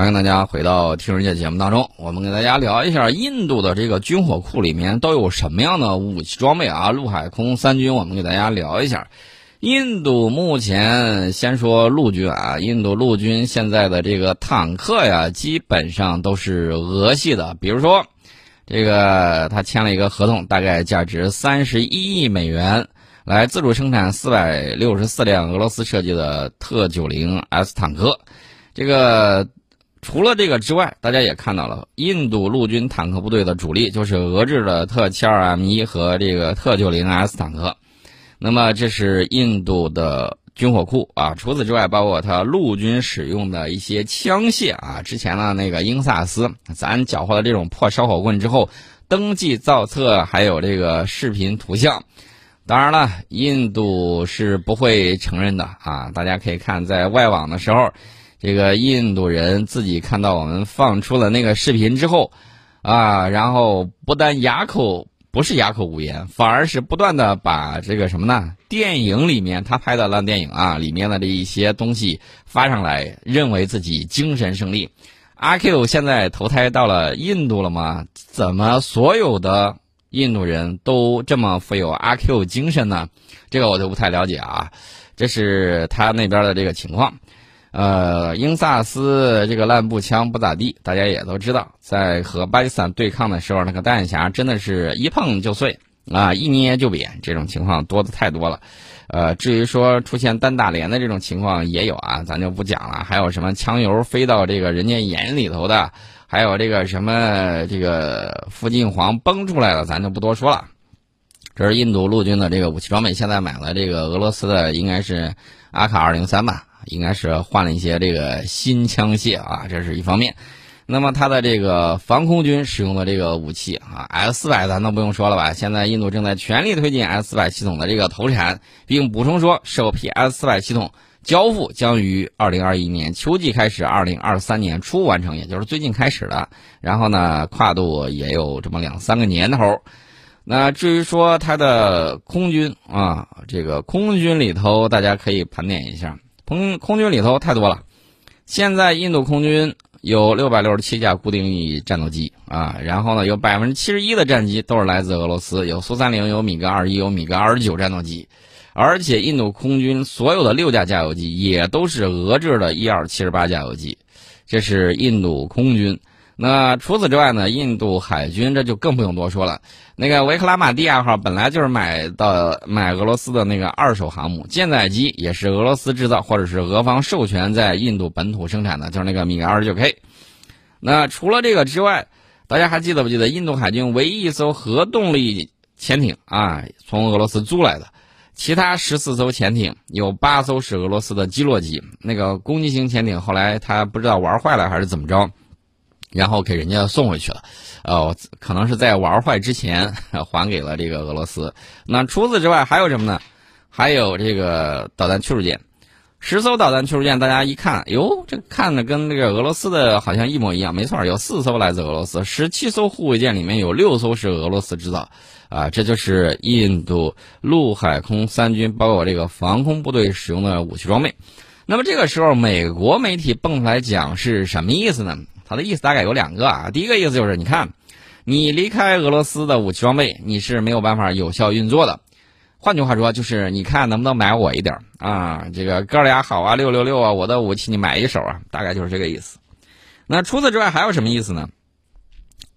欢迎大家回到《听世界》节目当中，我们给大家聊一下印度的这个军火库里面都有什么样的武器装备啊？陆海空三军，我们给大家聊一下。印度目前先说陆军啊，印度陆军现在的这个坦克呀，基本上都是俄系的。比如说，这个他签了一个合同，大概价值三十一亿美元，来自主生产四百六十四辆俄罗斯设计的特九零 S 坦克。这个除了这个之外，大家也看到了，印度陆军坦克部队的主力就是俄制的特七二 M 一和这个特九零 S 坦克。那么这是印度的军火库啊，除此之外，包括它陆军使用的一些枪械啊。之前呢，那个英萨斯，咱缴获了这种破烧火棍之后，登记造册，还有这个视频图像。当然了，印度是不会承认的啊。大家可以看在外网的时候，这个印度人自己看到我们放出了那个视频之后，啊，然后不但哑口。不是哑口无言，反而是不断的把这个什么呢？电影里面他拍的烂电影啊，里面的这一些东西发上来，认为自己精神胜利。阿 Q 现在投胎到了印度了吗？怎么所有的印度人都这么富有阿 Q 精神呢？这个我就不太了解啊。这是他那边的这个情况。呃，英萨斯这个烂步枪不咋地，大家也都知道，在和巴基斯坦对抗的时候，那个弹匣真的是一碰就碎啊，一捏就扁，这种情况多的太多了。呃，至于说出现单打连的这种情况也有啊，咱就不讲了。还有什么枪油飞到这个人家眼里头的，还有这个什么这个附近黄崩出来了，咱就不多说了。这是印度陆军的这个武器装备，现在买了这个俄罗斯的，应该是阿卡二零三吧。应该是换了一些这个新枪械啊，这是一方面。那么它的这个防空军使用的这个武器啊，S 四百咱都不用说了吧？现在印度正在全力推进 S 四百系统的这个投产，并补充说，首批 S 四百系统交付将于二零二一年秋季开始，二零二三年初完成，也就是最近开始的。然后呢，跨度也有这么两三个年头。那至于说它的空军啊，这个空军里头，大家可以盘点一下。空空军里头太多了，现在印度空军有六百六十七架固定翼战斗机啊，然后呢，有百分之七十一的战机都是来自俄罗斯，有苏三零，有米格二十一，有米格二十九战斗机，而且印度空军所有的六架加油机也都是俄制的 E 二七十八加油机，这是印度空军。那除此之外呢？印度海军这就更不用多说了。那个维克拉玛蒂亚号本来就是买的买俄罗斯的那个二手航母舰载机，也是俄罗斯制造或者是俄方授权在印度本土生产的，就是那个米格二十九 K。那除了这个之外，大家还记得不记得印度海军唯一一艘核动力潜艇啊，从俄罗斯租来的？其他十四艘潜艇有八艘是俄罗斯的基洛级，那个攻击型潜艇后来他不知道玩坏了还是怎么着。然后给人家送回去了，呃，可能是在玩坏之前还给了这个俄罗斯。那除此之外还有什么呢？还有这个导弹驱逐舰，十艘导弹驱逐舰，大家一看，哟，这看着跟那个俄罗斯的好像一模一样。没错，有四艘来自俄罗斯，十七艘护卫舰里面有六艘是俄罗斯制造。啊，这就是印度陆海空三军，包括这个防空部队使用的武器装备。那么这个时候，美国媒体蹦出来讲是什么意思呢？他的意思大概有两个啊，第一个意思就是，你看，你离开俄罗斯的武器装备，你是没有办法有效运作的。换句话说，就是你看能不能买我一点啊？这个哥俩好啊，六六六啊，我的武器你买一手啊，大概就是这个意思。那除此之外还有什么意思呢？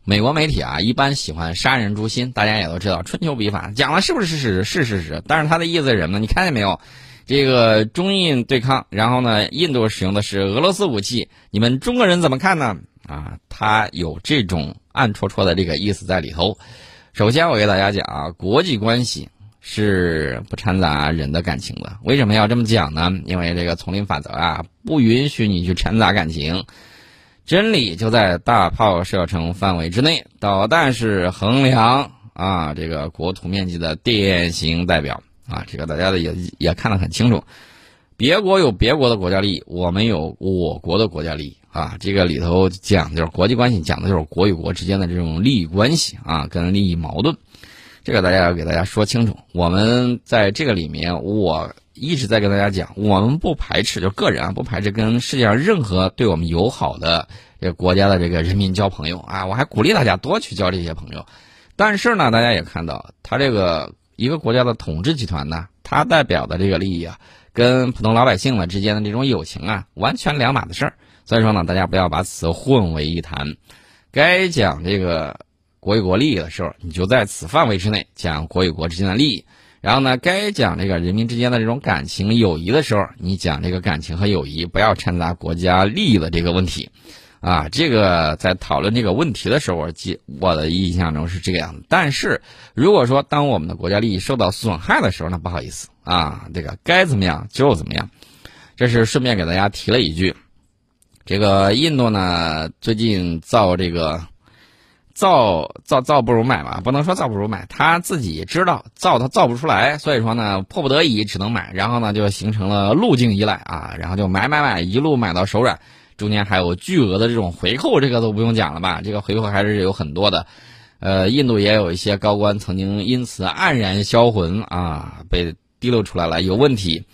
美国媒体啊，一般喜欢杀人诛心，大家也都知道，春秋笔法讲的是不是事实？是事实。但是他的意思是什么呢？你看见没有？这个中印对抗，然后呢，印度使用的是俄罗斯武器，你们中国人怎么看呢？啊，他有这种暗戳戳的这个意思在里头。首先，我给大家讲啊，国际关系是不掺杂人的感情的。为什么要这么讲呢？因为这个丛林法则啊，不允许你去掺杂感情。真理就在大炮射程范围之内，导弹是衡量啊这个国土面积的典型代表。啊，这个大家的也也看得很清楚，别国有别国的国家利益，我们有我国的国家利益啊。这个里头讲就是国际关系，讲的就是国与国之间的这种利益关系啊，跟利益矛盾。这个大家要给大家说清楚。我们在这个里面，我一直在跟大家讲，我们不排斥，就个人啊，不排斥跟世界上任何对我们友好的这个国家的这个人民交朋友啊。我还鼓励大家多去交这些朋友。但是呢，大家也看到，他这个一个国家的统治集团呢，它代表的这个利益啊，跟普通老百姓呢之间的这种友情啊，完全两码子事儿。所以说呢，大家不要把此混为一谈。该讲这个。国与国利益的时候，你就在此范围之内讲国与国之间的利益；然后呢，该讲这个人民之间的这种感情友谊的时候，你讲这个感情和友谊，不要掺杂国家利益的这个问题。啊，这个在讨论这个问题的时候，记我的印象中是这个样子。但是如果说当我们的国家利益受到损害的时候，那不好意思啊，这个该怎么样就怎么样。这是顺便给大家提了一句，这个印度呢最近造这个。造造造不如买嘛，不能说造不如买，他自己知道造他造不出来，所以说呢，迫不得已只能买，然后呢就形成了路径依赖啊，然后就买买买，一路买到手软，中间还有巨额的这种回扣，这个都不用讲了吧，这个回扣还是有很多的，呃，印度也有一些高官曾经因此黯然销魂啊，被滴露出来了有问题。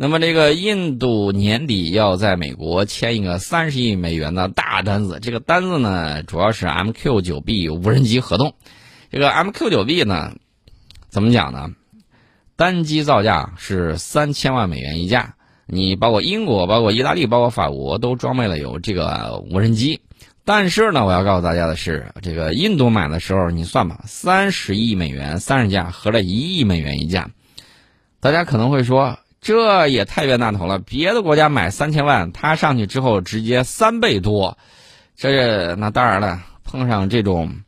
那么，这个印度年底要在美国签一个三十亿美元的大单子。这个单子呢，主要是 MQ9B 无人机合同。这个 MQ9B 呢，怎么讲呢？单机造价是三千万美元一架。你包括英国、包括意大利、包括法国都装备了有这个无人机。但是呢，我要告诉大家的是，这个印度买的时候，你算吧，三十亿美元三十架，合了一亿美元一架。大家可能会说。这也太冤大头了！别的国家买三千万，他上去之后直接三倍多，这那当然了，碰上这种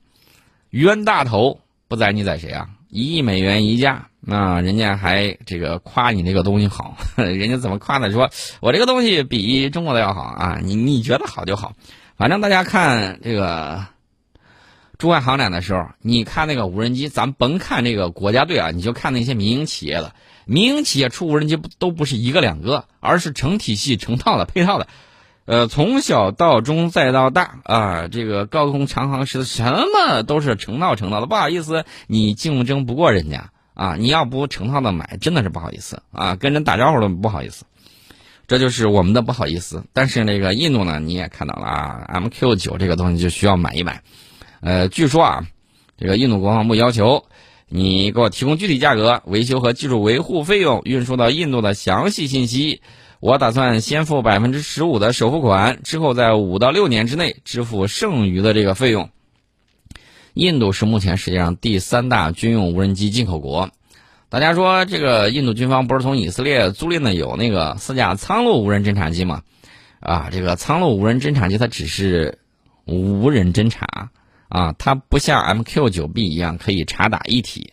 冤大头，不宰你宰谁啊？一亿美元一架，那人家还这个夸你这个东西好，人家怎么夸呢？说我这个东西比中国的要好啊！你你觉得好就好，反正大家看这个珠海航展的时候，你看那个无人机，咱甭看这个国家队啊，你就看那些民营企业的。民营企业出无人机不都不是一个两个，而是成体系、成套的、配套的，呃，从小到中再到大啊，这个高空长航时什么都是成套成套的。不好意思，你竞争不过人家啊！你要不成套的买，真的是不好意思啊，跟人打招呼都不好意思。这就是我们的不好意思。但是那个印度呢，你也看到了啊，MQ 九这个东西就需要买一买。呃，据说啊，这个印度国防部要求。你给我提供具体价格、维修和技术维护费用、运输到印度的详细信息。我打算先付百分之十五的首付款，之后在五到六年之内支付剩余的这个费用。印度是目前世界上第三大军用无人机进口国。大家说，这个印度军方不是从以色列租赁的有那个四架苍鹭无人侦察机吗？啊，这个苍鹭无人侦察机它只是无人侦察。啊，它不像 MQ9B 一样可以察打一体。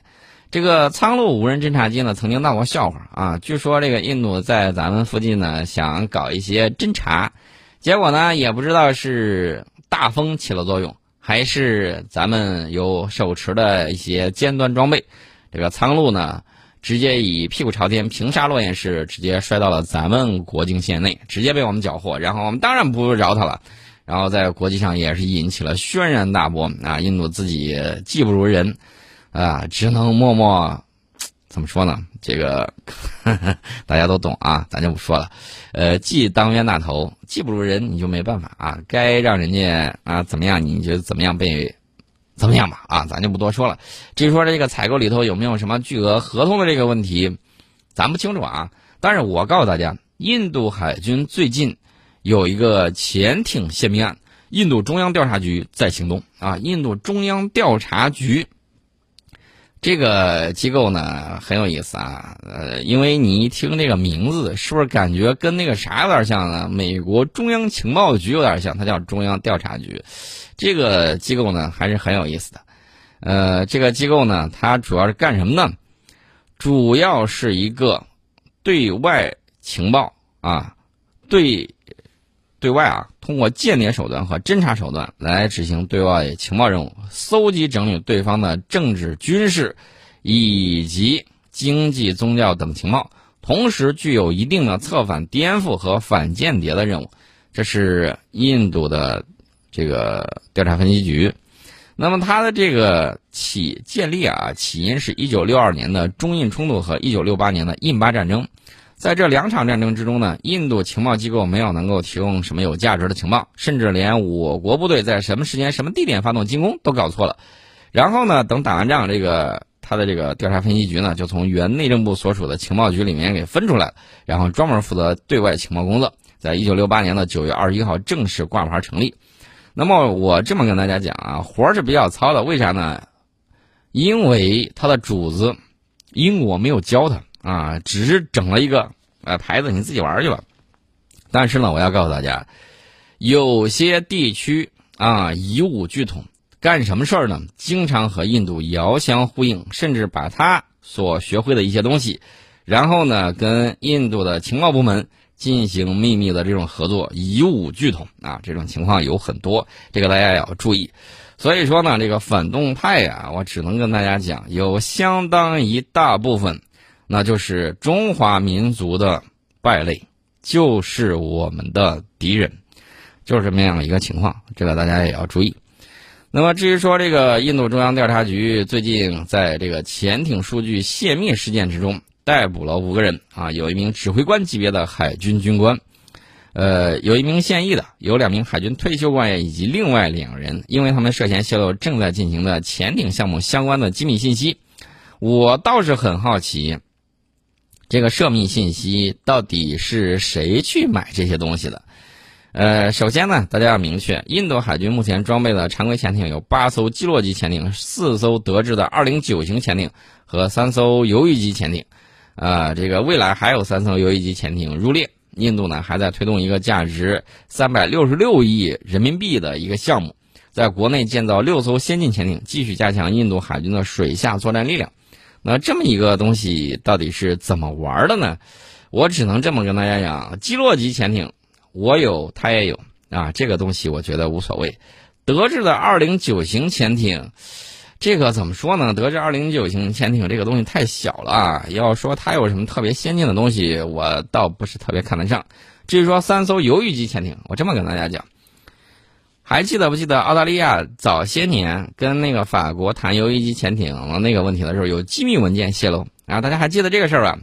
这个苍鹭无人侦察机呢，曾经闹过笑话啊。据说这个印度在咱们附近呢，想搞一些侦察，结果呢，也不知道是大风起了作用，还是咱们有手持的一些尖端装备。这个苍鹭呢，直接以屁股朝天，平沙落雁式，直接摔到了咱们国境线内，直接被我们缴获。然后我们当然不饶他了。然后在国际上也是引起了轩然大波啊！印度自己技不如人，啊，只能默默怎么说呢？这个 大家都懂啊，咱就不说了。呃，既当冤大头，技不如人，你就没办法啊。该让人家啊怎么样，你就怎么样被怎么样吧啊，咱就不多说了。至于说这个采购里头有没有什么巨额合同的这个问题，咱不清楚啊。但是我告诉大家，印度海军最近。有一个潜艇泄密案，印度中央调查局在行动啊！印度中央调查局这个机构呢很有意思啊，呃，因为你一听这个名字，是不是感觉跟那个啥有点像呢？美国中央情报局有点像，它叫中央调查局。这个机构呢还是很有意思的，呃，这个机构呢它主要是干什么呢？主要是一个对外情报啊，对。对外啊，通过间谍手段和侦查手段来执行对外情报任务，搜集整理对方的政治、军事以及经济、宗教等情报，同时具有一定的策反、颠覆和反间谍的任务。这是印度的这个调查分析局。那么它的这个起建立啊，起因是一九六二年的中印冲突和一九六八年的印巴战争。在这两场战争之中呢，印度情报机构没有能够提供什么有价值的情报，甚至连我国部队在什么时间、什么地点发动进攻都搞错了。然后呢，等打完仗，这个他的这个调查分析局呢，就从原内政部所属的情报局里面给分出来了，然后专门负责对外情报工作。在一九六八年的九月二十一号正式挂牌成立。那么我这么跟大家讲啊，活儿是比较糙的，为啥呢？因为他的主子英国没有教他啊，只是整了一个呃牌子，你自己玩去吧。但是呢，我要告诉大家，有些地区啊以武拒统，干什么事儿呢？经常和印度遥相呼应，甚至把他所学会的一些东西，然后呢跟印度的情报部门。进行秘密的这种合作，以武拒统啊，这种情况有很多，这个大家要注意。所以说呢，这个反动派呀，我只能跟大家讲，有相当一大部分，那就是中华民族的败类，就是我们的敌人，就是这么样一个情况，这个大家也要注意。那么至于说这个印度中央调查局最近在这个潜艇数据泄密事件之中。逮捕了五个人啊，有一名指挥官级别的海军军官，呃，有一名现役的，有两名海军退休官员以及另外两人，因为他们涉嫌泄露正在进行的潜艇项目相关的机密信息。我倒是很好奇，这个涉密信息到底是谁去买这些东西的？呃，首先呢，大家要明确，印度海军目前装备的常规潜艇有八艘基洛级潜艇、四艘德制的二零九型潜艇和三艘鱿鱼级潜艇。啊，这个未来还有三艘游鱼级潜艇入列。印度呢还在推动一个价值三百六十六亿人民币的一个项目，在国内建造六艘先进潜艇，继续加强印度海军的水下作战力量。那这么一个东西到底是怎么玩的呢？我只能这么跟大家讲：基洛级潜艇我有，他也有啊。这个东西我觉得无所谓。德制的二零九型潜艇。这个怎么说呢？德制二零九型潜艇这个东西太小了啊！要说它有什么特别先进的东西，我倒不是特别看得上。至于说三艘鱿鱼级潜艇，我这么跟大家讲，还记得不记得澳大利亚早些年跟那个法国谈鱿鱼级潜艇那个问题的时候，有机密文件泄露啊？大家还记得这个事儿吧？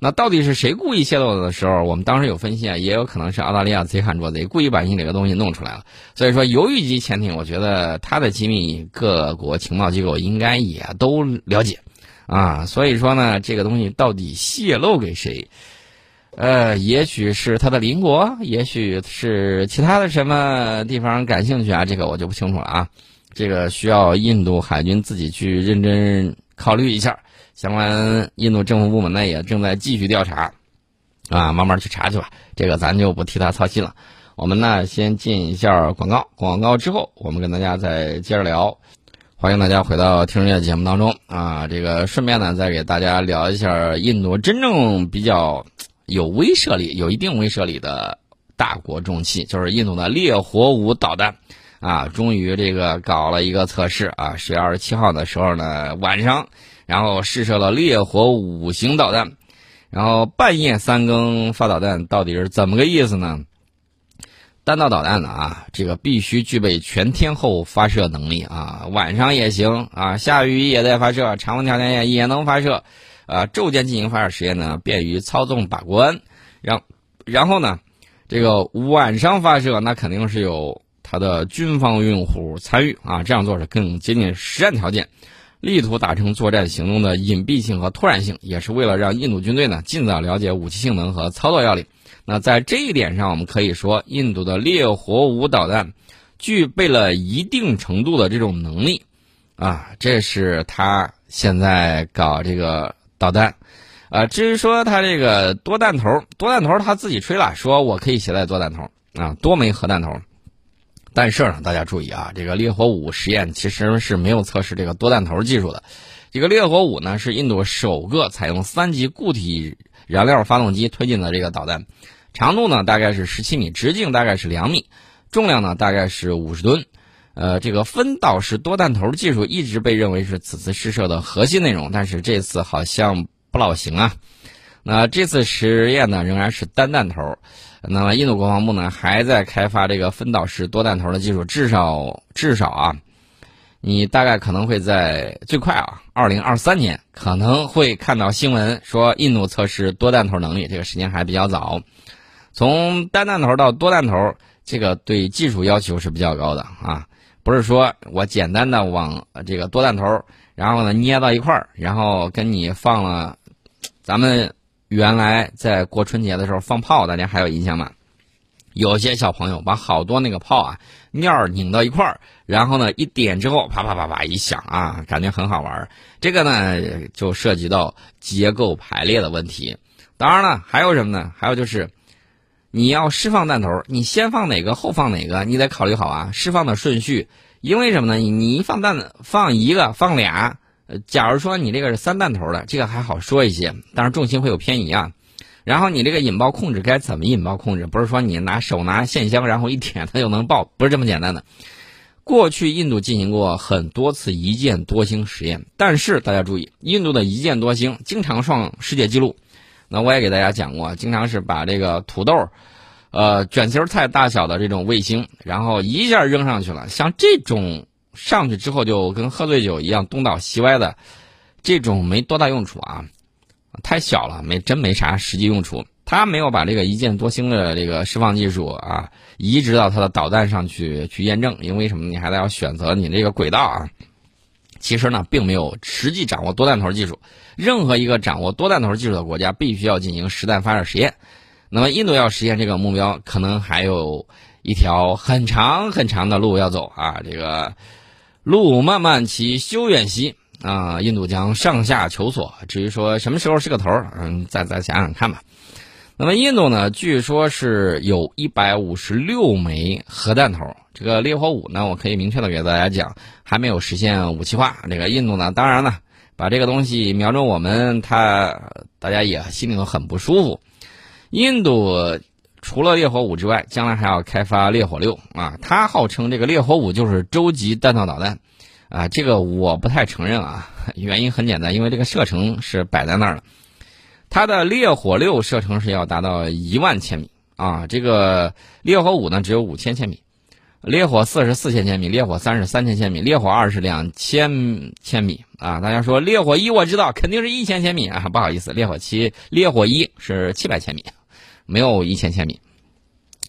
那到底是谁故意泄露的时候？我们当时有分析啊，也有可能是澳大利亚贼喊捉贼，故意把你这个东西弄出来了。所以说，鱿鱼级潜艇，我觉得它的机密，各国情报机构应该也都了解，啊，所以说呢，这个东西到底泄露给谁？呃，也许是他的邻国，也许是其他的什么地方感兴趣啊，这个我就不清楚了啊，这个需要印度海军自己去认真考虑一下。相关印度政府部门呢也正在继续调查，啊，慢慢去查去吧。这个咱就不替他操心了。我们呢先进一下广告，广告之后我们跟大家再接着聊。欢迎大家回到听人家节目当中啊，这个顺便呢再给大家聊一下印度真正比较有威慑力、有一定威慑力的大国重器，就是印度的烈火五导弹啊，终于这个搞了一个测试啊，十月二十七号的时候呢晚上。然后试射了烈火五型导弹，然后半夜三更发导弹，到底是怎么个意思呢？弹道导弹呢啊，这个必须具备全天候发射能力啊，晚上也行啊，下雨也在发射，常温条件下也能发射，啊，昼间进行发射实验呢，便于操纵把关。然然后呢，这个晚上发射那肯定是有它的军方用户参与啊，这样做是更接近实战条件。力图达成作战行动的隐蔽性和突然性，也是为了让印度军队呢尽早了解武器性能和操作要领。那在这一点上，我们可以说，印度的烈火五导弹具备了一定程度的这种能力，啊，这是他现在搞这个导弹，啊，至于说他这个多弹头，多弹头他自己吹了，说我可以携带多弹头，啊，多枚核弹头。但是呢，大家注意啊，这个烈火五实验其实是没有测试这个多弹头技术的。这个烈火五呢，是印度首个采用三级固体燃料发动机推进的这个导弹，长度呢大概是十七米，直径大概是两米，重量呢大概是五十吨。呃，这个分导式多弹头技术一直被认为是此次试射的核心内容，但是这次好像不老行啊。那这次实验呢，仍然是单弹头。那么，印度国防部呢，还在开发这个分导式多弹头的技术，至少至少啊，你大概可能会在最快啊，二零二三年可能会看到新闻说印度测试多弹头能力，这个时间还比较早。从单弹头到多弹头，这个对技术要求是比较高的啊，不是说我简单的往这个多弹头，然后呢捏到一块儿，然后跟你放了，咱们原来在过春节的时候放炮，大家还有印象吗？有些小朋友把好多那个炮啊面儿拧到一块儿，然后呢一点之后啪啪啪啪一响啊，感觉很好玩。这个呢就涉及到结构排列的问题。当然了，还有什么呢？还有就是你要释放弹头，你先放哪个后放哪个，你得考虑好啊，释放的顺序。因为什么呢？你你一放弹放一个放俩，呃，假如说你这个是三弹头的，这个还好说一些，但是重心会有偏移啊。然后你这个引爆控制该怎么引爆控制？不是说你拿手拿线香，然后一点它就能爆，不是这么简单的。过去印度进行过很多次一箭多星实验，但是大家注意，印度的一箭多星经常创世界纪录。那我也给大家讲过，经常是把这个土豆，呃，卷心菜大小的这种卫星，然后一下扔上去了。像这种上去之后就跟喝醉酒一样东倒西歪的，这种没多大用处啊。太小了，没真没啥实际用处。他没有把这个一箭多星的这个释放技术啊移植到他的导弹上去去验证，因为什么？你还得要选择你这个轨道啊。其实呢，并没有实际掌握多弹头技术。任何一个掌握多弹头技术的国家，必须要进行实弹发射实验。那么，印度要实现这个目标，可能还有一条很长很长的路要走啊。这个路漫漫其修远兮。啊，印度将上下求索。至于说什么时候是个头儿，嗯，再再想想看吧。那么印度呢，据说是有一百五十六枚核弹头。这个烈火五呢，我可以明确的给大家讲，还没有实现武器化。这个印度呢，当然了，把这个东西瞄准我们，他大家也心里头很不舒服。印度除了烈火五之外，将来还要开发烈火六啊。他号称这个烈火五就是洲际弹道导弹。啊，这个我不太承认啊。原因很简单，因为这个射程是摆在那儿了。它的烈火六射程是要达到一万千米啊，这个烈火五呢只有五千千米，烈火四是四千千米，烈火三是三千千米，烈火二是两千千米啊。大家说烈火一我知道肯定是一千千米啊，不好意思，烈火七烈火一是七百千米，没有一千千米。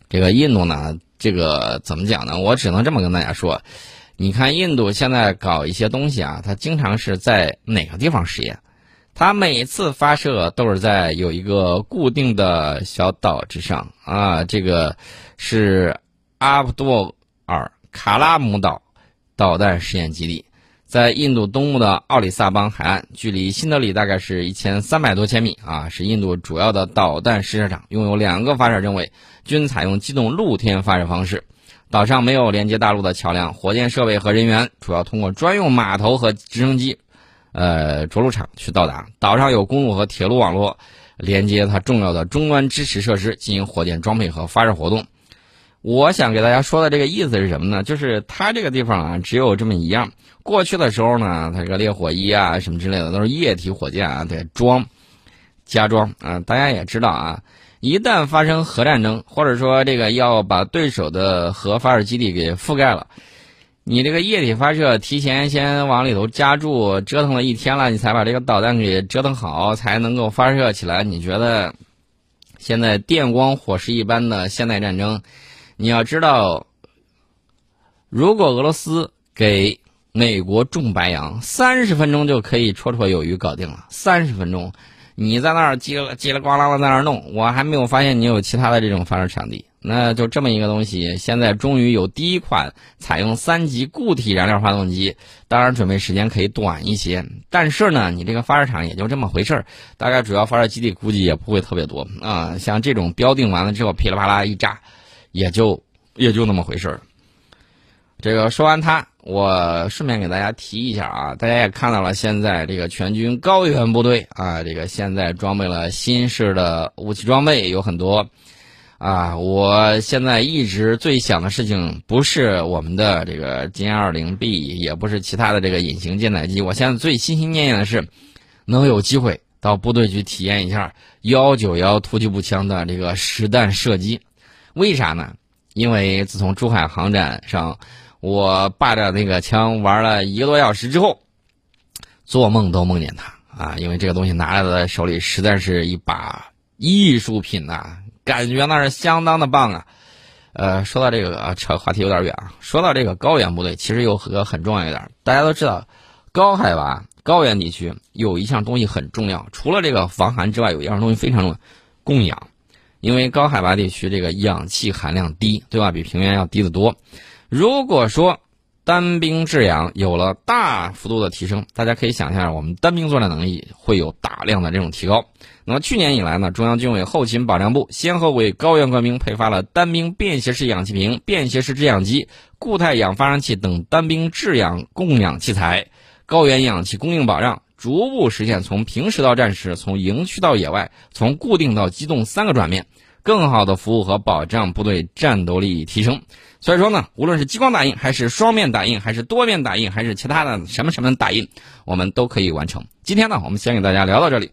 这个印度呢，这个怎么讲呢？我只能这么跟大家说。你看，印度现在搞一些东西啊，它经常是在哪个地方实验？它每次发射都是在有一个固定的小岛之上。啊，这个是阿布杜尔卡拉姆岛导弹试验基地，在印度东部的奥里萨邦海岸，距离新德里大概是一千三百多千米。啊，是印度主要的导弹试射场，拥有两个发射阵位，均采用机动露天发射方式。岛上没有连接大陆的桥梁，火箭设备和人员主要通过专用码头和直升机，呃，着陆场去到达。岛上有公路和铁路网络连接它重要的终端支持设施，进行火箭装配和发射活动。我想给大家说的这个意思是什么呢？就是它这个地方啊，只有这么一样。过去的时候呢，它这个烈火一啊什么之类的都是液体火箭啊，得装加装啊。大家也知道啊。一旦发生核战争，或者说这个要把对手的核发射基地给覆盖了，你这个液体发射提前先往里头加注，折腾了一天了，你才把这个导弹给折腾好，才能够发射起来。你觉得现在电光火石一般的现代战争，你要知道，如果俄罗斯给美国种白杨，三十分钟就可以绰绰有余搞定了，三十分钟。你在那儿叽了叽里呱啦的在那儿弄，我还没有发现你有其他的这种发射场地。那就这么一个东西，现在终于有第一款采用三级固体燃料发动机，当然准备时间可以短一些。但是呢，你这个发射场也就这么回事儿，大概主要发射基地估计也不会特别多啊。像这种标定完了之后噼里啪啦一炸，也就也就那么回事儿。这个说完它。我顺便给大家提一下啊，大家也看到了，现在这个全军高原部队啊，这个现在装备了新式的武器装备有很多啊。我现在一直最想的事情不是我们的这个歼二零 B，也不是其他的这个隐形舰载机，我现在最心心念念的是能有机会到部队去体验一下幺九幺突击步枪的这个实弹射击。为啥呢？因为自从珠海航展上。我霸着那个枪玩了一个多小时之后，做梦都梦见它啊！因为这个东西拿在手里，实在是一把艺术品呐，感觉那是相当的棒啊。呃，说到这个，扯话题有点远啊。说到这个高原部队，其实有个很重要一点，大家都知道，高海拔高原地区有一项东西很重要，除了这个防寒之外，有一样东西非常重要，供氧。因为高海拔地区这个氧气含量低，对吧？比平原要低得多。如果说单兵制氧有了大幅度的提升，大家可以想象，我们单兵作战能力会有大量的这种提高。那么去年以来呢，中央军委后勤保障部先后为高原官兵配发了单兵便携式氧气瓶、便携式制氧机、固态氧发生器等单兵制氧供氧器材，高原氧气供应保障逐步实现从平时到战时、从营区到野外、从固定到机动三个转变。更好的服务和保障部队战斗力提升，所以说呢，无论是激光打印，还是双面打印，还是多面打印，还是其他的什么什么打印，我们都可以完成。今天呢，我们先给大家聊到这里。